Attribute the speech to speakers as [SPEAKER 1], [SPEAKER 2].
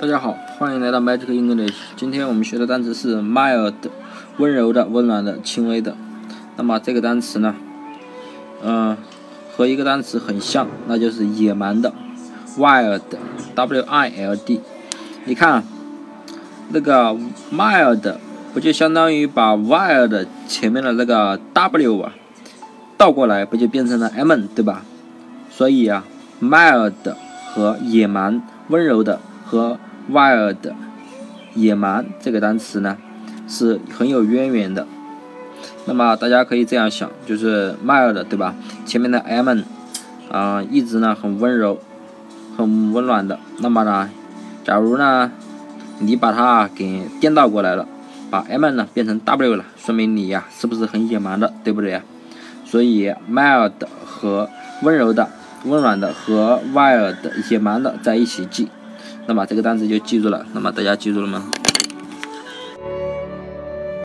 [SPEAKER 1] 大家好，欢迎来到 Magic English。今天我们学的单词是 mild，温柔的、温暖的、轻微的。那么这个单词呢，嗯，和一个单词很像，那就是野蛮的，wild，W-I-L-D。你看，那个 mild 不就相当于把 wild 前面的那个 W 啊倒过来，不就变成了 M 对吧？所以啊，mild 和野蛮、温柔的和 wild 野蛮这个单词呢，是很有渊源的。那么大家可以这样想，就是 mild 对吧？前面的 m 啊，一直呢很温柔、很温暖的。那么呢，假如呢你把它给颠倒过来了，把 m 呢变成 w 了，说明你呀是不是很野蛮的，对不对呀？所以 mild 和温柔的、温暖的和 wild 野蛮的在一起记。那么这个单词就记住了，那么大家记住了吗？